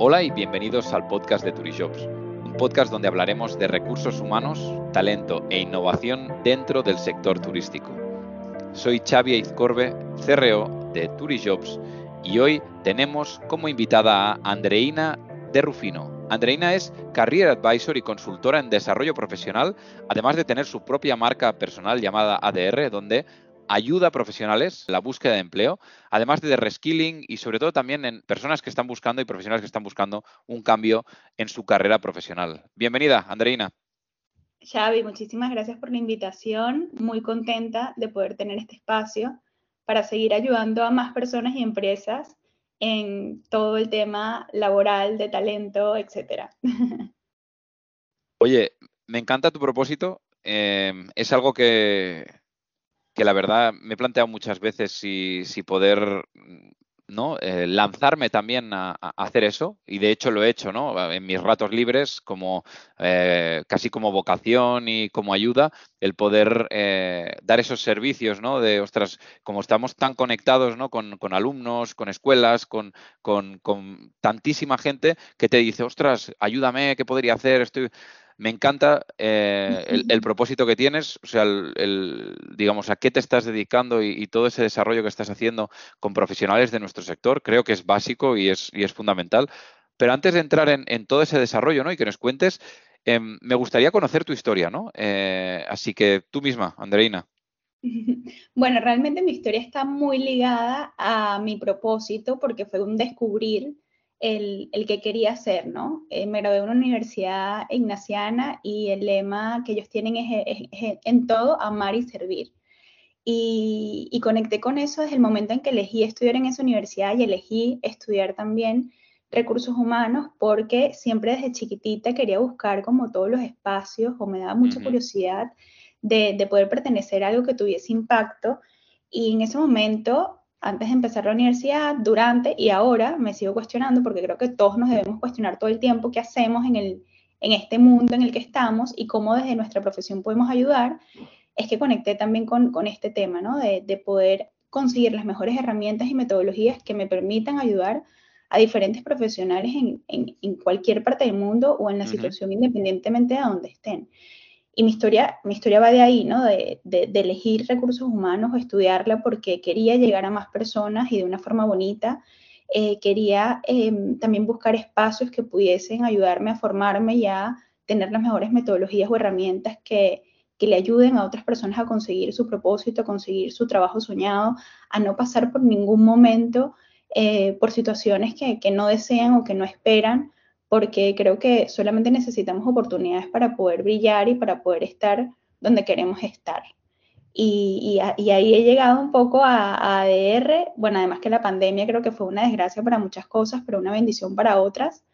Hola y bienvenidos al podcast de Turijobs, un podcast donde hablaremos de recursos humanos, talento e innovación dentro del sector turístico. Soy Xavi Izcorbe, CRO de Turijobs y hoy tenemos como invitada a Andreina de Rufino. Andreina es Career Advisor y consultora en desarrollo profesional, además de tener su propia marca personal llamada ADR, donde ayuda a profesionales en la búsqueda de empleo, además de reskilling y sobre todo también en personas que están buscando y profesionales que están buscando un cambio en su carrera profesional. Bienvenida, Andreina. Xavi, muchísimas gracias por la invitación. Muy contenta de poder tener este espacio para seguir ayudando a más personas y empresas en todo el tema laboral, de talento, etcétera. Oye, me encanta tu propósito. Eh, es algo que, que la verdad me he planteado muchas veces si, poder ¿no? Eh, lanzarme también a, hacer eso y de hecho lo he hecho ¿no? en mis ratos libres como eh, casi como vocación y como ayuda el poder eh, dar esos servicios ¿no? de ostras como estamos tan conectados ¿no? con, alumnos con escuelas con, con, con, tantísima gente que te dice ostras ayúdame qué podría hacer estoy me encanta eh, el, propósito que tienes, o sea, el, digamos, a qué te estás dedicando y, todo ese desarrollo que estás haciendo con profesionales de nuestro sector, creo que es básico y es, y es fundamental. Pero antes de entrar en, todo ese desarrollo ¿no? y que nos cuentes, em, me gustaría conocer tu historia, ¿no? Eh, así que tú misma, Andreina. Bueno, realmente mi historia está muy ligada a mi propósito porque fue un descubrir el, que quería hacer, ¿no? Eh, me gradué en una universidad ignaciana y el lema que ellos tienen es, en todo amar y servir. Y, y, conecté con eso desde el momento en que elegí estudiar en esa universidad y elegí estudiar también recursos humanos porque siempre desde chiquitita quería buscar como todos los espacios o me daba mucha curiosidad de, de poder pertenecer a algo que tuviese impacto. Y en ese momento antes de empezar la universidad, durante y ahora me sigo cuestionando porque creo que todos nos debemos cuestionar todo el tiempo qué hacemos en, el, en este mundo en el que estamos y cómo desde nuestra profesión podemos ayudar, es que conecté también con, con este tema, ¿no? De, de, poder conseguir las mejores herramientas y metodologías que me permitan ayudar a diferentes profesionales en, en, cualquier parte del mundo o en la situación independientemente de donde estén. Y mi historia, mi historia va de ahí, ¿no? De, de, elegir recursos humanos, estudiarla porque quería llegar a más personas y de una forma bonita. Eh, quería em, también buscar espacios que pudiesen ayudarme a formarme y a tener las mejores metodologías o herramientas que, que le ayuden a otras personas a conseguir su propósito, a conseguir su trabajo soñado, a no pasar por ningún momento eh, por situaciones que, que, no desean o que no esperan, porque creo que solamente necesitamos oportunidades para poder brillar y para poder estar donde queremos estar. Y, ahí he llegado un poco a, ADR, bueno, además que la pandemia creo que fue una desgracia para muchas cosas, pero una bendición para otras,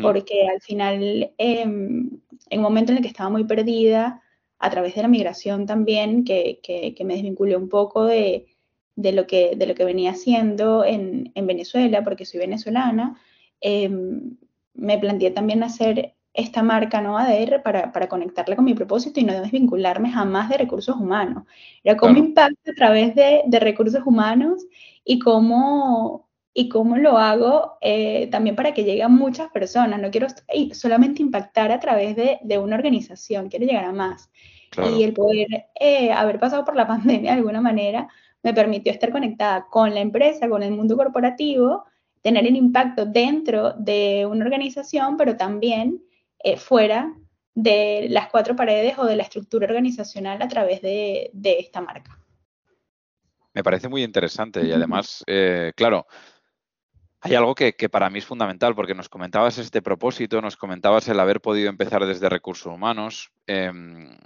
porque al final, em, en un momento en el que estaba muy perdida, a través de la migración también, que, que, me desvinculé un poco de, de, lo, que, de lo que venía haciendo en, en Venezuela, porque soy venezolana, eh, me planteé también hacer esta marca ¿no? ADR para, para conectarla con mi propósito y no desvincularme jamás de recursos humanos. Era cómo impacto a través de, de, recursos humanos y cómo, y cómo lo hago eh, también para que llegue a muchas personas. No quiero solamente impactar a través de, de una organización, quiero llegar a más. Y el poder eh, haber pasado por la pandemia de alguna manera me permitió estar conectada con la empresa, con el mundo corporativo, tener el impacto dentro de una organización, pero también eh, fuera de las cuatro paredes o de la estructura organizacional a través de, esta marca. Me parece muy interesante y además, eh, claro, hay algo que, para mí es fundamental porque nos comentabas este propósito, nos comentabas el haber podido empezar desde recursos humanos, em,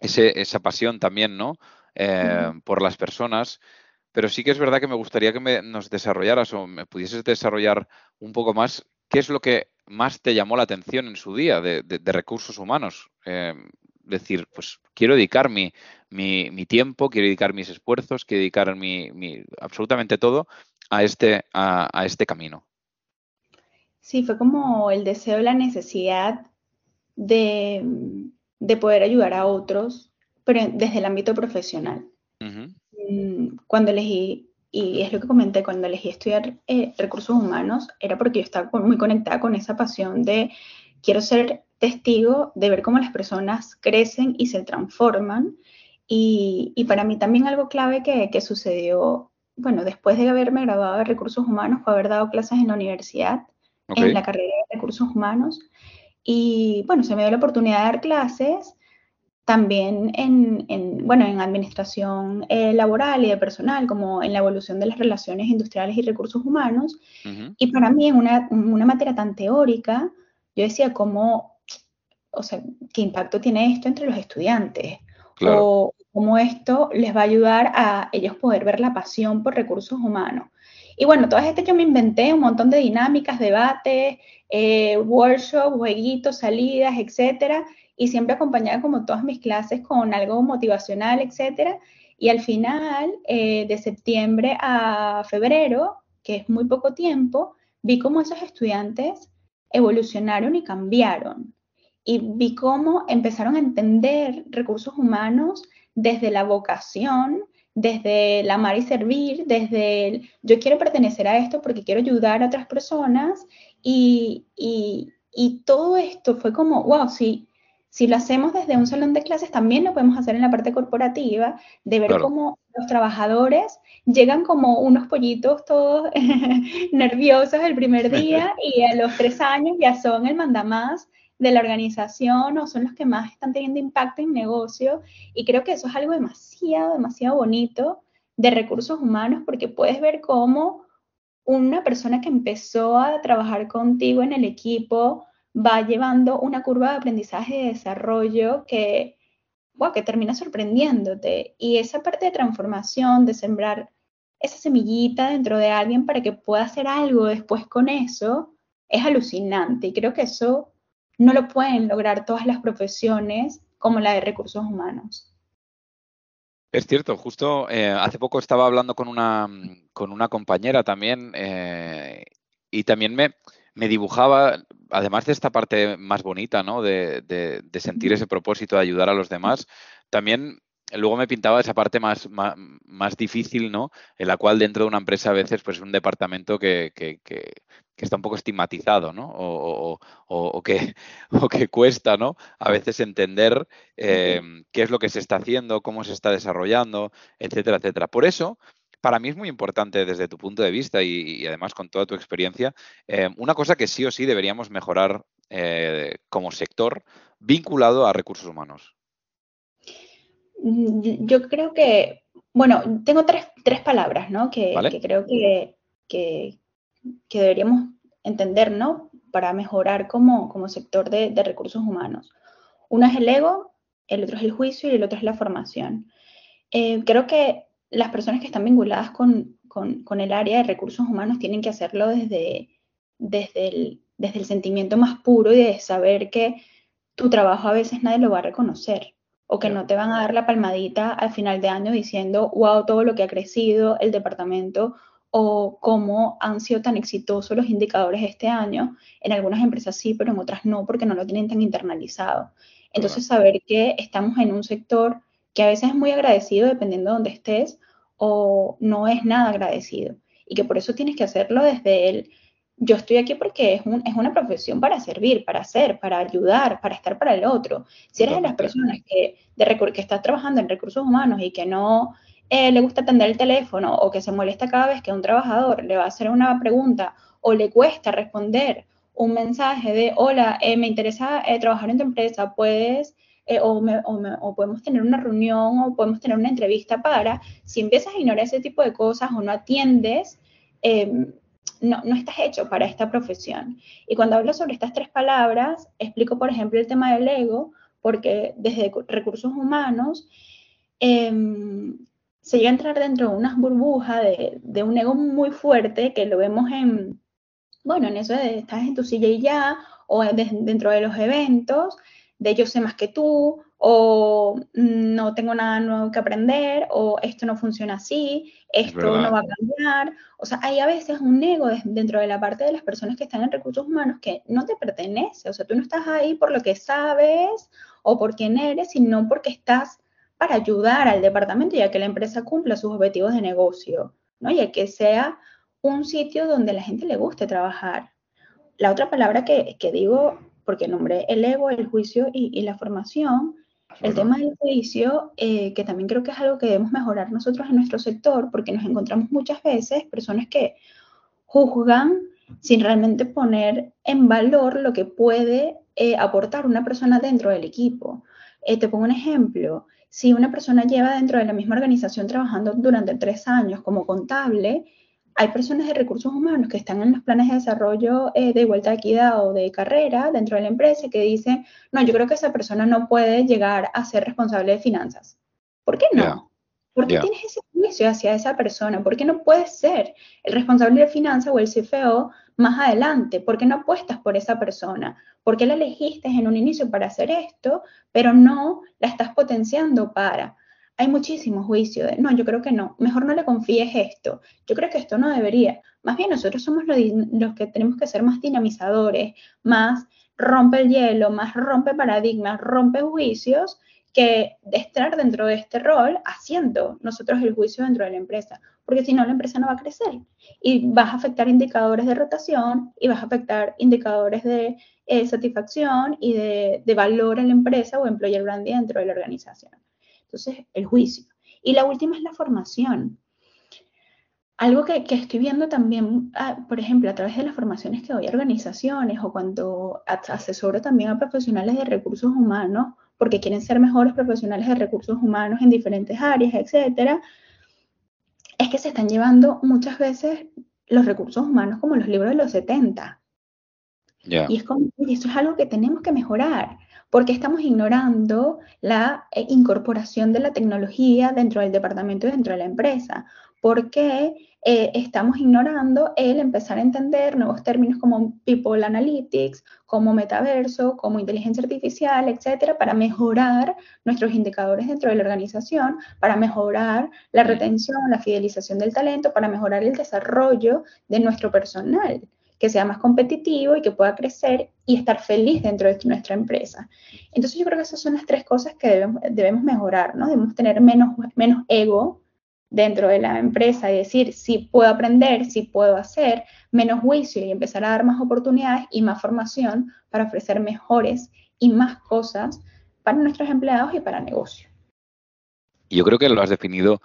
esa pasión también, ¿no? Eh, por las personas. Pero sí que es verdad que me gustaría que me, nos desarrollaras o me pudieses desarrollar un poco más qué es lo que más te llamó la atención en su día de, recursos humanos. Eh, decir, pues quiero dedicar mi, mi, tiempo, quiero dedicar mis esfuerzos, quiero dedicar mi, absolutamente todo a este, a, este camino. Sí, fue como el deseo, la necesidad de, de poder ayudar a otros, pero desde el ámbito profesional. Cuando elegí y es lo que comenté cuando elegí estudiar eh, recursos humanos, era porque yo estaba muy conectada con esa pasión de quiero ser testigo de ver cómo las personas crecen y se transforman. Y, y para mí también algo clave que, que, sucedió, bueno, después de haberme graduado de recursos humanos, fue haber dado clases en la universidad, en la carrera de recursos humanos. Y bueno, se me dio la oportunidad de dar clases también en, bueno, en administración eh, laboral y de personal, como en la evolución de las relaciones industriales y recursos humanos. Y para mí, en una, una, materia tan teórica, yo decía cómo, o sea, qué impacto tiene esto entre los estudiantes. O cómo esto les va a ayudar a ellos poder ver la pasión por recursos humanos. Y bueno, todas estas yo me inventé un montón de dinámicas, debates, eh, workshops, jueguitos, salidas, etcétera y siempre acompañada como todas mis clases con algo motivacional, etcétera. Y al final, eh, de septiembre a febrero, que es muy poco tiempo, vi cómo esos estudiantes evolucionaron y cambiaron. Y vi cómo empezaron a entender recursos humanos desde la vocación, desde el amar y servir, desde el yo quiero pertenecer a esto porque quiero ayudar a otras personas. Y, y, y todo esto fue como, wow, sí, si lo hacemos desde un salón de clases, también lo podemos hacer en la parte corporativa, de ver cómo los trabajadores llegan como unos pollitos todos nerviosos el primer día y a los tres años ya son el mandamás de la organización o son los que más están teniendo impacto en negocio. Y creo que eso es algo demasiado, demasiado bonito de recursos humanos porque puedes ver cómo una persona que empezó a trabajar contigo en el equipo, va llevando una curva de aprendizaje y desarrollo que, que termina sorprendiéndote. Y esa parte de transformación, de sembrar esa semillita dentro de alguien para que pueda hacer algo después con eso, es alucinante. Y creo que eso no lo pueden lograr todas las profesiones como la de recursos humanos. Es cierto, justo eh, hace poco estaba hablando con una, con una compañera también eh, y también me, me dibujaba, además de esta parte más bonita, ¿no? De, de, sentir ese propósito de ayudar a los demás, también luego me pintaba esa parte más, más, difícil, ¿no? En la cual dentro de una empresa a veces pues es un departamento que, que, que, está un poco estigmatizado, ¿no? O, o, que, o que cuesta, ¿no? A veces entender eh, qué es lo que se está haciendo, cómo se está desarrollando, etcétera, etcétera. Por eso, para mí es muy importante desde tu punto de vista y, además con toda tu experiencia, eh, una cosa que sí o sí deberíamos mejorar eh, como sector vinculado a recursos humanos. Mm, yo creo que, bueno, tengo tres, palabras, ¿no? Que, creo que, que, deberíamos entender, ¿no? Para mejorar como, como sector de, de recursos humanos. Uno es el ego, el otro es el juicio y el otro es la formación. Eh, creo que las personas que están vinculadas con, el área de recursos humanos tienen que hacerlo desde, desde, el, desde el sentimiento más puro y de saber que tu trabajo a veces nadie lo va a reconocer o que no te van a dar la palmadita al final de año diciendo, wow, todo lo que ha crecido el departamento o cómo han sido tan exitosos los indicadores este año. En algunas empresas sí, pero en otras no, porque no lo tienen tan internalizado. Entonces, saber que estamos en un sector que a veces es muy agradecido dependiendo de dónde estés o no es nada agradecido y que por eso tienes que hacerlo desde el yo estoy aquí porque es, es una profesión para servir, para hacer, para ayudar, para estar para el otro. Si eres de las personas que, de, que estás trabajando en recursos humanos y que no eh, le gusta atender el teléfono o que se molesta cada vez que un trabajador le va a hacer una pregunta o le cuesta responder un mensaje de, hola, eh, me interesa eh, trabajar en tu empresa, puedes eh, o, podemos tener una reunión o podemos tener una entrevista para, si empiezas a ignorar ese tipo de cosas o no atiendes, em, no, no, estás hecho para esta profesión. Y cuando hablo sobre estas tres palabras, explico, por ejemplo, el tema del ego, porque desde recursos humanos em, se llega a entrar dentro de unas burbujas de, de, un ego muy fuerte que lo vemos en, bueno, en eso de estás en tu silla y ya, o dentro de los eventos, de yo sé más que tú, o no tengo nada nuevo que aprender, o esto no funciona así, esto no va a cambiar. O sea, hay a veces un ego dentro de la parte de las personas que están en recursos humanos que no te pertenece. O sea, tú no estás ahí por lo que sabes o por quién eres, sino porque estás para ayudar al departamento y a que la empresa cumpla sus objetivos de negocio. ¿no? Y a que sea un sitio donde la gente le guste trabajar. La otra palabra que, digo, porque nombré el ego, el juicio y, la formación, el tema del juicio, eh, que también creo que es algo que debemos mejorar nosotros en nuestro sector, porque nos encontramos muchas veces personas que juzgan sin realmente poner en valor lo que puede eh, aportar una persona dentro del equipo. Eh, te pongo un ejemplo. Si una persona lleva dentro de la misma organización trabajando durante tres años como contable, hay personas de recursos humanos que están en los planes de desarrollo eh, de igualdad, de equidad o de carrera dentro de la empresa que dicen, no, yo creo que esa persona no puede llegar a ser responsable de finanzas. ¿Por qué no? ¿Por qué tienes ese juicio hacia esa persona? ¿Por qué no puedes ser el responsable de finanzas o el CFO más adelante? ¿Por qué no apuestas por esa persona? ¿Por qué la elegiste en un inicio para hacer esto, pero no la estás potenciando para? Hay muchísimos juicios de, no, yo creo que no, mejor no le confíes esto, yo creo que esto no debería. Más bien nosotros somos los, que tenemos que ser más dinamizadores, más rompe el hielo, más rompe paradigmas, rompe juicios que estar dentro de este rol haciendo nosotros el juicio dentro de la empresa, porque si no la empresa no va a crecer y vas a afectar indicadores de rotación y vas a afectar indicadores de eh, satisfacción y de, valor en la empresa o employer branding dentro de la organización. Entonces, el juicio. Y la última es la formación. Algo que, que, estoy viendo también, ah, por ejemplo, a través de las formaciones que doy a organizaciones o cuando asesoro también a profesionales de recursos humanos, porque quieren ser mejores profesionales de recursos humanos en diferentes áreas, etcétera, es que se están llevando muchas veces los recursos humanos como los libros de los 70. Y es como, y esto es algo que tenemos que mejorar, porque estamos ignorando la eh, incorporación de la tecnología dentro del departamento y dentro de la empresa, porque eh, estamos ignorando el empezar a entender nuevos términos como People Analytics, como metaverso, como inteligencia artificial, etcétera, para mejorar nuestros indicadores dentro de la organización, para mejorar la retención, la fidelización del talento, para mejorar el desarrollo de nuestro personal que sea más competitivo y que pueda crecer y estar feliz dentro de nuestra empresa. Entonces yo creo que esas son las tres cosas que debemos, debemos mejorar, ¿no? Debemos tener menos, menos ego dentro de la empresa y decir si puedo aprender, si puedo hacer, menos juicio y empezar a dar más oportunidades y más formación para ofrecer mejores y más cosas para nuestros empleados y para negocio. Yo creo que lo has definido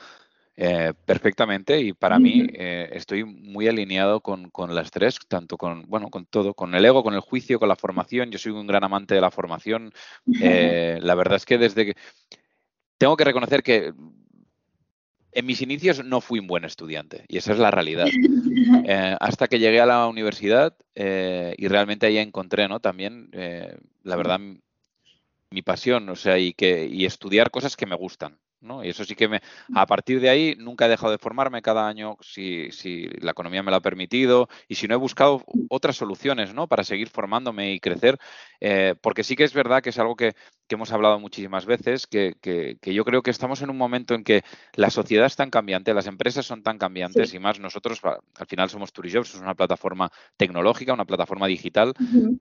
eh, perfectamente y para mí eh, estoy muy alineado con, las tres, tanto con, bueno, con todo, con el ego, con el juicio, con la formación. Yo soy un gran amante de la formación. Eh, la verdad es que desde que... Tengo que reconocer que en mis inicios no fui un buen estudiante y esa es la realidad. Eh, hasta que llegué a la universidad eh, y realmente ahí encontré, ¿no? También, eh, la verdad, mi pasión, o sea, y que y estudiar cosas que me gustan. Y eso sí que me, a partir de ahí nunca he dejado de formarme cada año si, si, la economía me lo ha permitido y si no he buscado otras soluciones, ¿no? Para seguir formándome y crecer, eh, porque sí que es verdad que es algo que, hemos hablado muchísimas veces, que, yo creo que estamos en un momento en que la sociedad es tan cambiante, las empresas son tan cambiantes y más nosotros al final somos Turijobs, es una plataforma tecnológica, una plataforma digital,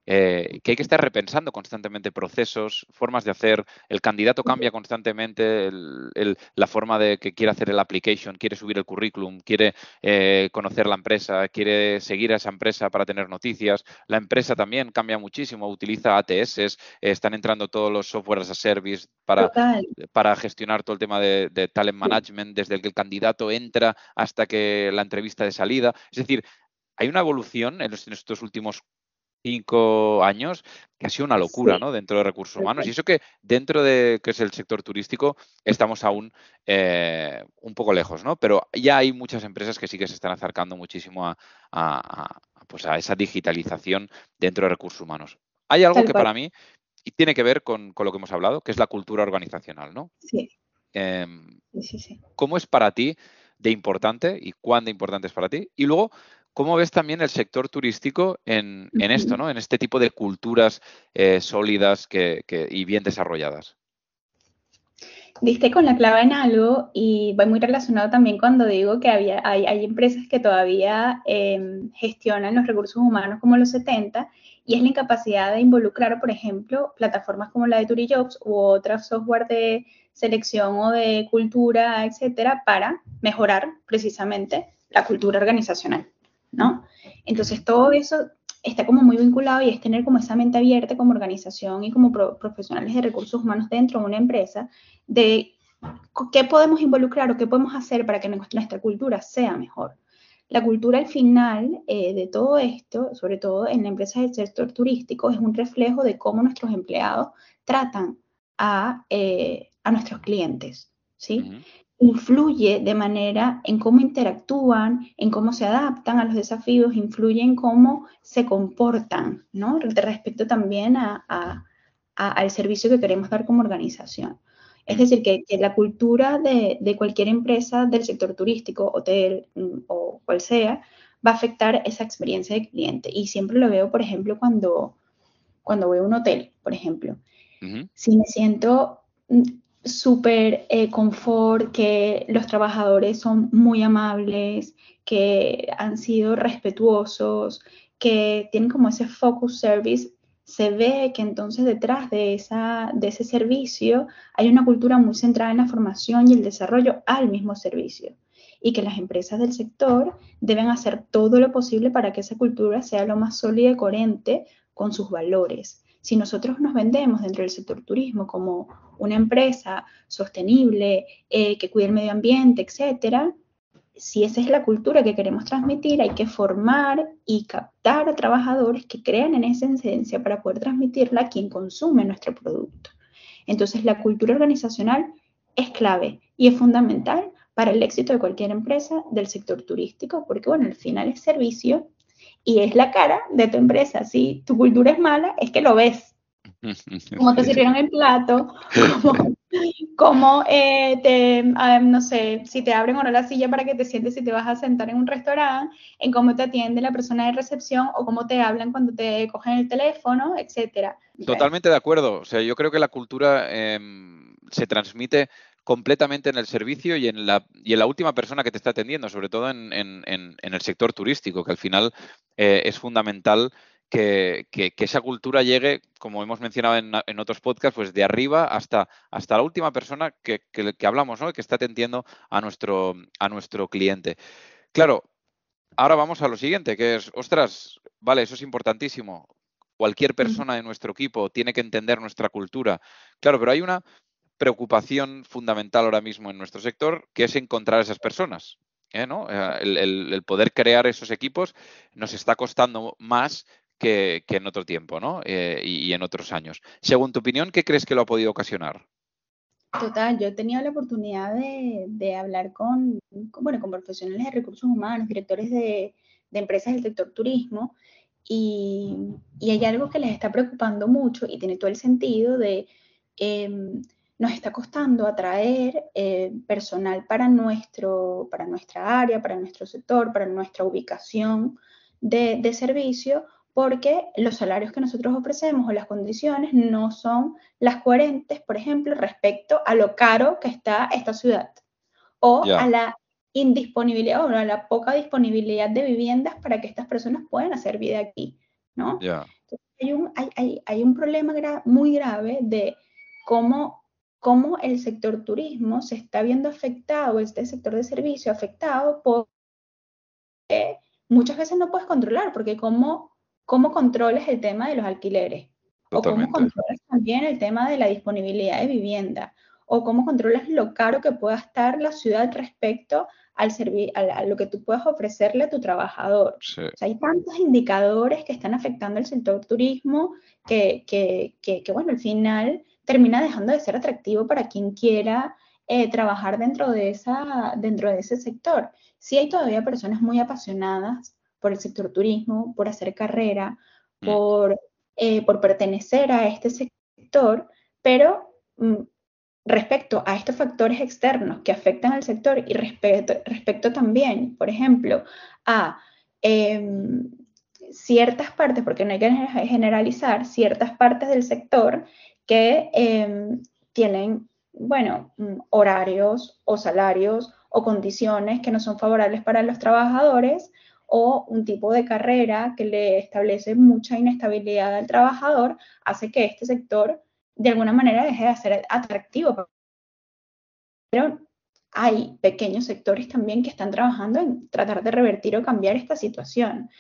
eh, que hay que estar repensando constantemente procesos, formas de hacer, el candidato cambia constantemente, el, la forma de que quiere hacer el application, quiere subir el currículum, quiere eh, conocer la empresa, quiere seguir a esa empresa para tener noticias. La empresa también cambia muchísimo, utiliza ATS, están entrando todos los software as a service para, para gestionar todo el tema de, talent management, desde que el candidato entra hasta que la entrevista de salida. Es decir, hay una evolución en estos últimos cinco años, que ha sido una locura, ¿no? Dentro de recursos humanos. Y eso que dentro de que es el sector turístico estamos aún eh, un poco lejos, ¿no? Pero ya hay muchas empresas que sí que se están acercando muchísimo a, pues a esa digitalización dentro de recursos humanos. Hay algo que para mí tiene que ver con, lo que hemos hablado, que es la cultura organizacional, ¿no? Em, sí. sí, ¿Cómo es para ti de importante y cuán de importante es para ti? Y luego, ¿Cómo ves también el sector turístico en, esto, ¿no? en este tipo de culturas eh, sólidas y bien desarrolladas? Diste con la clave en algo y va muy relacionado también cuando digo que había, hay, empresas que todavía em, gestionan los recursos humanos como los 70 y es la incapacidad de involucrar, por ejemplo, plataformas como la de Turijobs u otras software de selección o de cultura, etcétera, para mejorar precisamente la cultura organizacional, ¿no? Entonces todo eso está como muy vinculado y es tener como esa mente abierta como organización y como profesionales de recursos humanos dentro de una empresa de qué podemos involucrar o qué podemos hacer para que nuestra cultura sea mejor. La cultura al final eh, de todo esto, sobre todo en la empresa del sector turístico, es un reflejo de cómo nuestros empleados tratan a, eh, a nuestros clientes, ¿sí? Influye de manera en cómo interactúan, en cómo se adaptan a los desafíos, influye en cómo se comportan, ¿no? Respecto también a, al servicio que queremos dar como organización. Es decir, que, la cultura de, cualquier empresa del sector turístico, hotel mm, o cual sea, va a afectar esa experiencia de cliente. Y siempre lo veo, por ejemplo, cuando, cuando voy a un hotel, por ejemplo. Si me siento mm, súper eh, confort, que los trabajadores son muy amables, que han sido respetuosos, que tienen como ese focus service se ve que entonces detrás de, esa, de ese servicio hay una cultura muy centrada en la formación y el desarrollo al mismo servicio y que las empresas del sector deben hacer todo lo posible para que esa cultura sea lo más sólida y coherente con sus valores. Si nosotros nos vendemos dentro del sector turismo como una empresa sostenible, eh, que cuide el medio ambiente, etcétera, si esa es la cultura que queremos transmitir, hay que formar y captar a trabajadores que crean en esa esencia para poder transmitirla a quien consume nuestro producto. Entonces, la cultura organizacional es clave y es fundamental para el éxito de cualquier empresa del sector turístico, porque, bueno, al final es servicio y es la cara de tu empresa. Si tu cultura es mala, es que lo ves. Como te sirvieron el plato, como cómo eh, te, no sé, si te abren o no la silla para que te sientes si te vas a sentar en un restaurante, en cómo te atiende la persona de recepción o cómo te hablan cuando te cogen el teléfono, etcétera. Totalmente de acuerdo. O sea, yo creo que la cultura em, se transmite completamente en el servicio y en la, y en la última persona que te está atendiendo, sobre todo en, el sector turístico, que al final eh, es fundamental que, esa cultura llegue, como hemos mencionado en, otros podcasts, pues de arriba hasta, hasta la última persona que, hablamos, ¿no? que está atendiendo a nuestro, a nuestro cliente. Claro, ahora vamos a lo siguiente, que es, ostras, vale, eso es importantísimo. Cualquier persona de nuestro equipo tiene que entender nuestra cultura. Claro, pero hay una preocupación fundamental ahora mismo en nuestro sector, que es encontrar esas personas. ¿eh? ¿no? Eh, el, poder crear esos equipos nos está costando más que, en otro tiempo, ¿no? Eh, y, en otros años. Según tu opinión, ¿qué crees que lo ha podido ocasionar? Total, yo he tenido la oportunidad de, hablar con, bueno, con profesionales de recursos humanos, directores de, empresas del sector turismo, y, hay algo que les está preocupando mucho y tiene todo el sentido de, em, nos está costando atraer eh, personal para, nuestro, para nuestra área, para nuestro sector, para nuestra ubicación de, de servicio, porque los salarios que nosotros ofrecemos o las condiciones no son las coherentes, por ejemplo, respecto a lo caro que está esta ciudad o a la indisponibilidad o a la poca disponibilidad de viviendas para que estas personas puedan hacer vida aquí, ¿no? hay, un, hay, hay, un problema muy grave de cómo, cómo el sector turismo se está viendo afectado, este sector de servicio afectado por muchas veces no puedes controlar, porque como cómo controles el tema de los alquileres, o cómo controlas también el tema de la disponibilidad de vivienda, o cómo controlas lo caro que pueda estar la ciudad respecto al a, lo que tú puedas ofrecerle a tu trabajador. hay tantos indicadores que están afectando el sector turismo que, que, bueno, al final termina dejando de ser atractivo para quien quiera eh, trabajar dentro de, esa, dentro de ese sector. Sí hay todavía personas muy apasionadas por el sector turismo, por hacer carrera, mm. por, eh, por pertenecer a este sector, pero mm, respecto a estos factores externos que afectan al sector y respecto, respecto también, por ejemplo, a em, ciertas partes, porque no hay que generalizar, ciertas partes del sector que em, tienen, bueno, mm, horarios o salarios o condiciones que no son favorables para los trabajadores, o un tipo de carrera que le establece mucha inestabilidad al trabajador, hace que este sector de alguna manera deje de ser atractivo. Pero hay pequeños sectores también que están trabajando en tratar de revertir o cambiar esta situación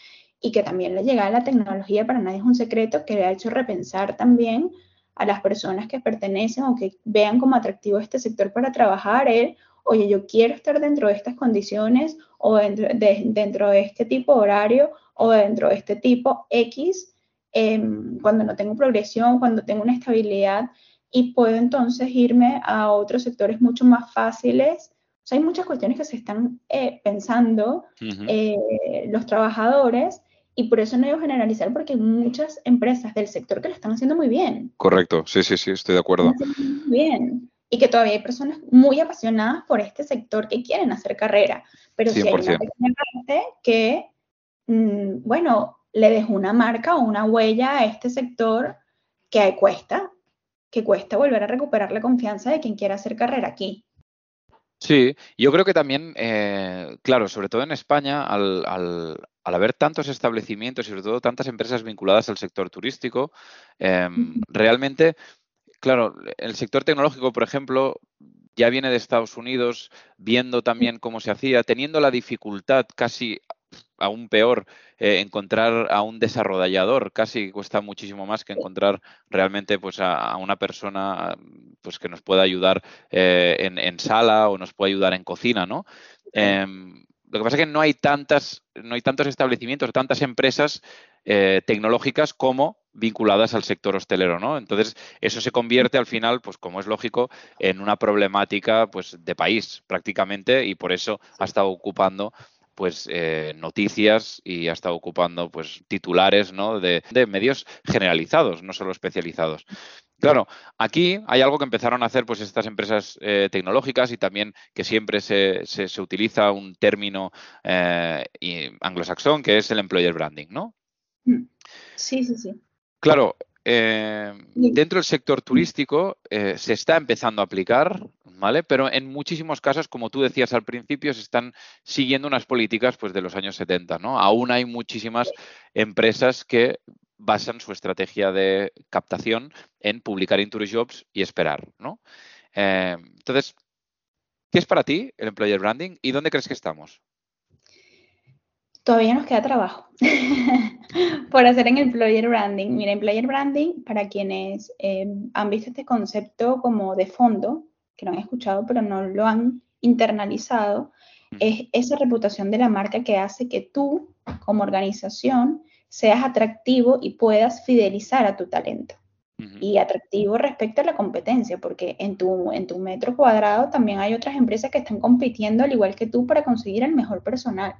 y que también la llegada de la tecnología para nadie es un secreto que le ha hecho repensar también a las personas que pertenecen o que vean como atractivo este sector para trabajar oye, yo quiero estar dentro de estas condiciones o dentro de, dentro de este tipo de horario o dentro de este tipo X, em, cuando no tengo progresión, cuando tengo una estabilidad y puedo entonces irme a otros sectores mucho más fáciles. O sea, hay muchas cuestiones que se están eh, pensando eh, los trabajadores y por eso no debo generalizar porque hay muchas empresas del sector que lo están haciendo muy bien. Correcto, sí, sí, sí, estoy de acuerdo. Muy bien. Y que todavía hay personas muy apasionadas por este sector que quieren hacer carrera. Pero si hay una pequeña parte que, mm, bueno, le dejo una marca o una huella a este sector que cuesta, que cuesta volver a recuperar la confianza de quien quiera hacer carrera aquí. Sí, yo creo que también, eh, claro, sobre todo en España, al, al haber tantos establecimientos y sobre todo tantas empresas vinculadas al sector turístico, em, realmente, claro, el sector tecnológico, por ejemplo, ya viene de Estados Unidos, viendo también cómo se hacía, teniendo la dificultad casi aún peor eh, encontrar a un desarrollador casi cuesta muchísimo más que encontrar realmente pues a, una persona pues que nos pueda ayudar eh, en, sala o nos pueda ayudar en cocina no em, lo que pasa es que no hay tantas, no hay tantos establecimientos, tantas empresas eh, tecnológicas como vinculadas al sector hostelero, ¿no? Entonces, eso se convierte al final, pues como es lógico, en una problemática pues de país prácticamente y por eso ha estado ocupando pues eh, noticias y ha estado ocupando pues titulares ¿no? de, medios generalizados, no solo especializados. Claro, aquí hay algo que empezaron a hacer pues estas empresas eh, tecnológicas y también que siempre se, se, utiliza un término eh, anglosaxón que es el employer branding, ¿no? Mm. Sí, sí, sí. Claro, eh, dentro del sector turístico eh, se está empezando a aplicar, ¿vale? Pero en muchísimos casos, como tú decías al principio, se están siguiendo unas políticas pues, de los años 70, ¿no? Aún hay muchísimas empresas que basan su estrategia de captación en publicar in jobs y esperar, ¿no? Eh, entonces, ¿qué es para ti el employer branding y dónde crees que estamos? Todavía nos queda trabajo por hacer en el employer branding. Mira, employer branding, para quienes eh, han visto este concepto como de fondo, que lo han escuchado pero no lo han internalizado, es esa reputación de la marca que hace que tú, como organización, seas atractivo y puedas fidelizar a tu talento. Y atractivo respecto a la competencia, porque en tu, en tu metro cuadrado también hay otras empresas que están compitiendo al igual que tú para conseguir el mejor personal.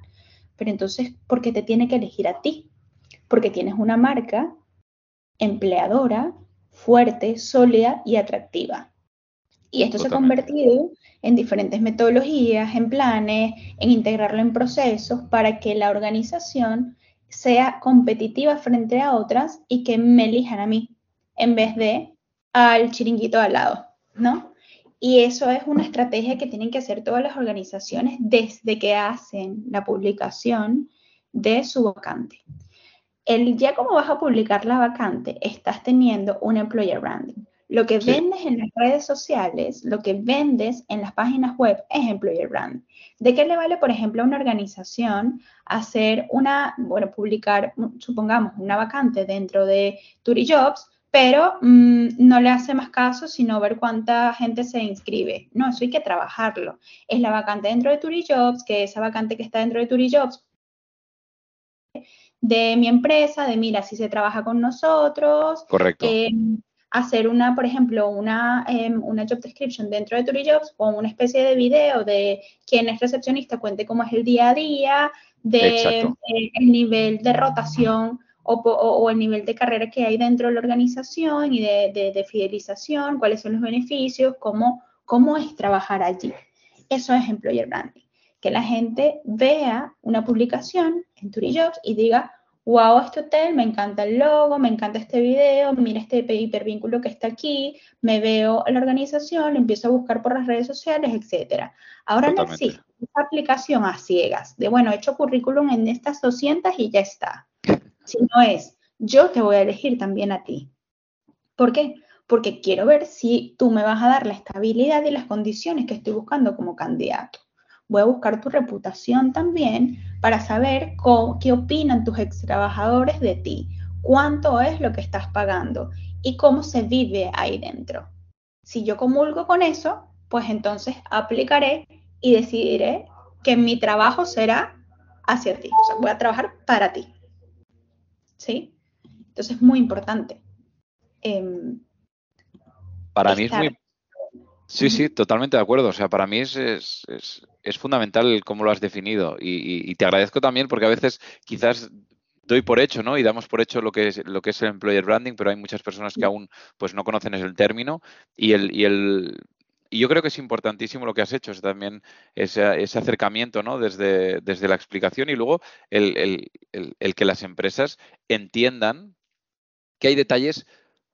Pero entonces, ¿por qué te tiene que elegir a ti? Porque tienes una marca empleadora, fuerte, sólida y atractiva. Y esto se ha convertido en diferentes metodologías, en planes, en integrarlo en procesos para que la organización sea competitiva frente a otras y que me elijan a mí en vez de al chiringuito al lado, ¿no? Y eso es una estrategia que tienen que hacer todas las organizaciones desde que hacen la publicación de su vacante. El ya como vas a publicar la vacante, estás teniendo un employer branding. Lo que vendes en las redes sociales, lo que vendes en las páginas web es employer branding. ¿De qué le vale, por ejemplo, a una organización hacer una, bueno, publicar, supongamos, una vacante dentro de Turijobs, pero mm, no le hace más caso sino ver cuánta gente se inscribe. No, eso hay que trabajarlo. Es la vacante dentro de Turijobs, que esa vacante que está dentro de Turijobs de mi empresa, de mira, si se trabaja con nosotros. Correcto. Eh, hacer una, por ejemplo, una, em, una job description dentro de Turijobs con una especie de video de quién es recepcionista, cuente cómo es el día a día, de eh, el nivel de rotación o, el nivel de carrera que hay dentro de la organización y de, fidelización, cuáles son los beneficios, cómo, cómo es trabajar allí. Eso es employer branding. Que la gente vea una publicación en Turijobs y diga, wow, este hotel, me encanta el logo, me encanta este video, mira este hipervínculo que está aquí, me veo la organización, empiezo a buscar por las redes sociales, etcétera. Ahora no existe esa aplicación a ciegas, de bueno, he hecho currículum en estas 200 y ya está sino es, yo te voy a elegir también a ti. ¿Por qué? porque quiero ver si tú me vas a dar la estabilidad y las condiciones que estoy buscando como candidato. Voy a buscar tu reputación también para saber qué opinan tus ex trabajadores de ti, cuánto es lo que estás pagando y cómo se vive ahí dentro. Si yo comulgo con eso, pues entonces aplicaré y decidiré que mi trabajo será hacia ti. O sea, voy a trabajar para ti. ¿Sí? Entonces es muy importante. Em, para mí es muy... Sí, sí, totalmente de acuerdo. O sea, para mí es, es, fundamental cómo lo has definido y, te agradezco también porque a veces quizás doy por hecho, ¿no? Y damos por hecho lo que es lo que es el employer branding, pero hay muchas personas que aún pues no conocen el término y el, y el y yo creo que es importantísimo lo que has hecho, es también ese, acercamiento ¿no? desde, desde, la explicación y luego el, que las empresas entiendan que hay detalles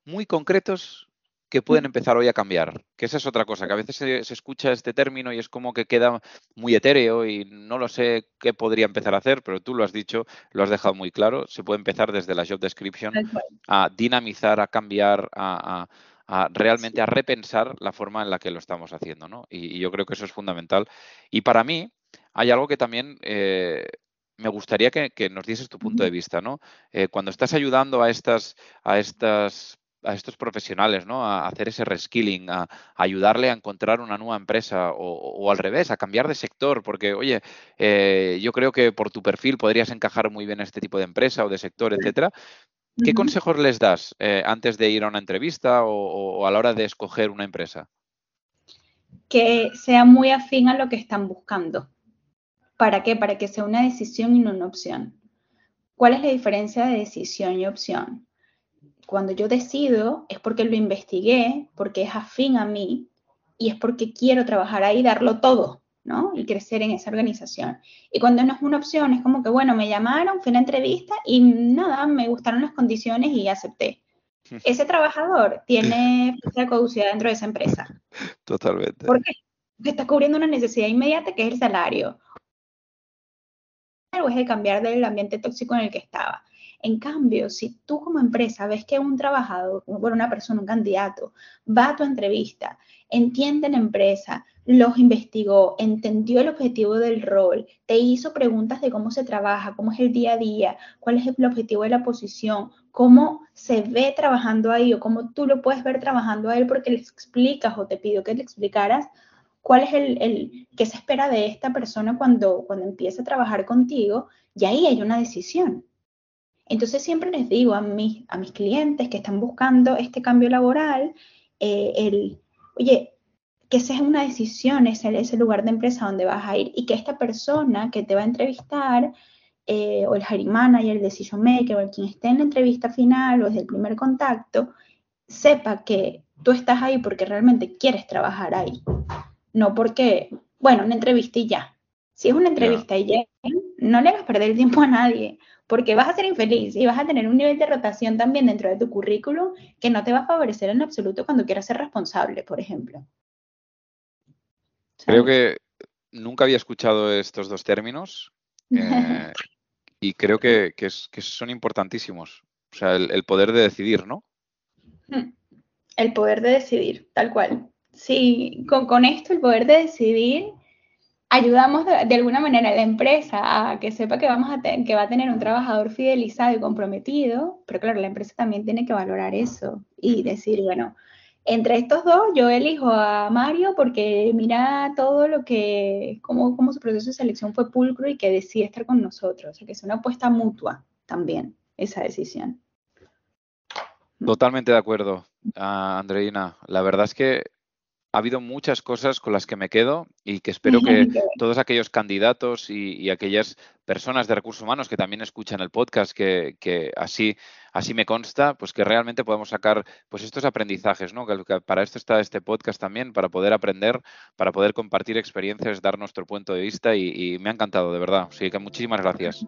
muy concretos que pueden empezar hoy a cambiar. Que esa es otra cosa, que a veces se, escucha este término y es como que queda muy etéreo y no lo sé qué podría empezar a hacer, pero tú lo has dicho, lo has dejado muy claro. Se puede empezar desde la job description a dinamizar, a cambiar, a realmente a repensar la forma en la que lo estamos haciendo, ¿no? Y, yo creo que eso es fundamental. Y para mí hay algo que también eh, me gustaría que, nos dieses tu punto de vista, ¿no? Eh, cuando estás ayudando a estas, a estas a estos profesionales, ¿no? A hacer ese reskilling, a, ayudarle a encontrar una nueva empresa o, al revés, a cambiar de sector, porque, oye, eh, yo creo que por tu perfil podrías encajar muy bien en este tipo de empresa o de sector, etcétera, ¿Qué consejos les das eh, antes de ir a una entrevista o, a la hora de escoger una empresa? Que sea muy afín a lo que están buscando. ¿Para qué? Para que sea una decisión y no una opción. ¿Cuál es la diferencia de decisión y opción? Cuando yo decido es porque lo investigué, porque es afín a mí y es porque quiero trabajar ahí y darlo todo. ¿No? Y crecer en esa organización. Y cuando no es una opción, es como que, bueno, me llamaron, fui a una entrevista y nada, me gustaron las condiciones y acepté. Ese trabajador tiene fecha caducidad dentro de esa empresa. Totalmente. ¿Por qué? Porque está cubriendo una necesidad inmediata que es el salario. O es el cambiar del ambiente tóxico en el que estaba. En cambio, si tú como empresa ves que un trabajador, bueno, una persona, un candidato, va a tu entrevista, entiende la empresa, los investigó, entendió el objetivo del rol, te hizo preguntas de cómo se trabaja, cómo es el día a día, cuál es el objetivo de la posición, cómo se ve trabajando ahí o cómo tú lo puedes ver trabajando a él porque le explicas o te pido que le explicaras cuál es el, el qué se espera de esta persona cuando, cuando empieza a trabajar contigo y ahí hay una decisión. Entonces siempre les digo a mis, a mis clientes que están buscando este cambio laboral, eh, el, oye, que sea una decisión, ese, ese lugar de empresa donde vas a ir y que esta persona que te va a entrevistar, eh, o el hiring manager, el decision maker, o el quien esté en la entrevista final o desde el primer contacto, sepa que tú estás ahí porque realmente quieres trabajar ahí, no porque, bueno, una entrevista y ya. Si es una entrevista y ya, no le hagas perder el tiempo a nadie, porque vas a ser infeliz y vas a tener un nivel de rotación también dentro de tu currículum que no te va a favorecer en absoluto cuando quieras ser responsable, por ejemplo. Creo que nunca había escuchado estos dos términos eh, y creo que, son importantísimos. O sea, el, poder de decidir, ¿no? El poder de decidir, tal cual. Sí, con, con esto, el poder de decidir, ayudamos de, alguna manera a la empresa a que sepa que, vamos a que va a tener un trabajador fidelizado y comprometido, pero claro, la empresa también tiene que valorar eso y decir, bueno, entre estos dos, yo elijo a Mario porque mira todo lo que, cómo, cómo su proceso de selección fue pulcro y que decide estar con nosotros. O sea, que es una apuesta mutua también, esa decisión. Totalmente de acuerdo, ah, Andreina. La verdad es que ha habido muchas cosas con las que me quedo y que espero que todos aquellos candidatos y, aquellas personas de recursos humanos que también escuchan el podcast, que, así, así me consta, pues que realmente podemos sacar pues estos aprendizajes, ¿no? Que, para esto está este podcast también, para poder aprender, para poder compartir experiencias, dar nuestro punto de vista y, me ha encantado, de verdad. Así que muchísimas gracias.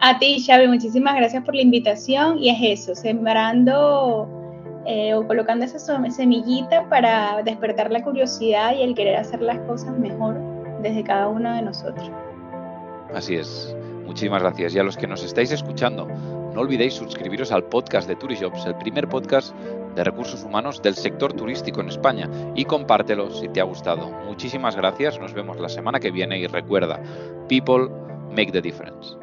A ti, Xavi, muchísimas gracias por la invitación y es eso, sembrando eh, o colocando esa semillita para despertar la curiosidad y el querer hacer las cosas mejor desde cada uno de nosotros. Así es. Muchísimas gracias. Y a los que nos estáis escuchando, no olvidéis suscribiros al podcast de Turijobs, el primer podcast de recursos humanos del sector turístico en España y compártelo si te ha gustado. Muchísimas gracias, nos vemos la semana que viene y recuerda, people make the difference.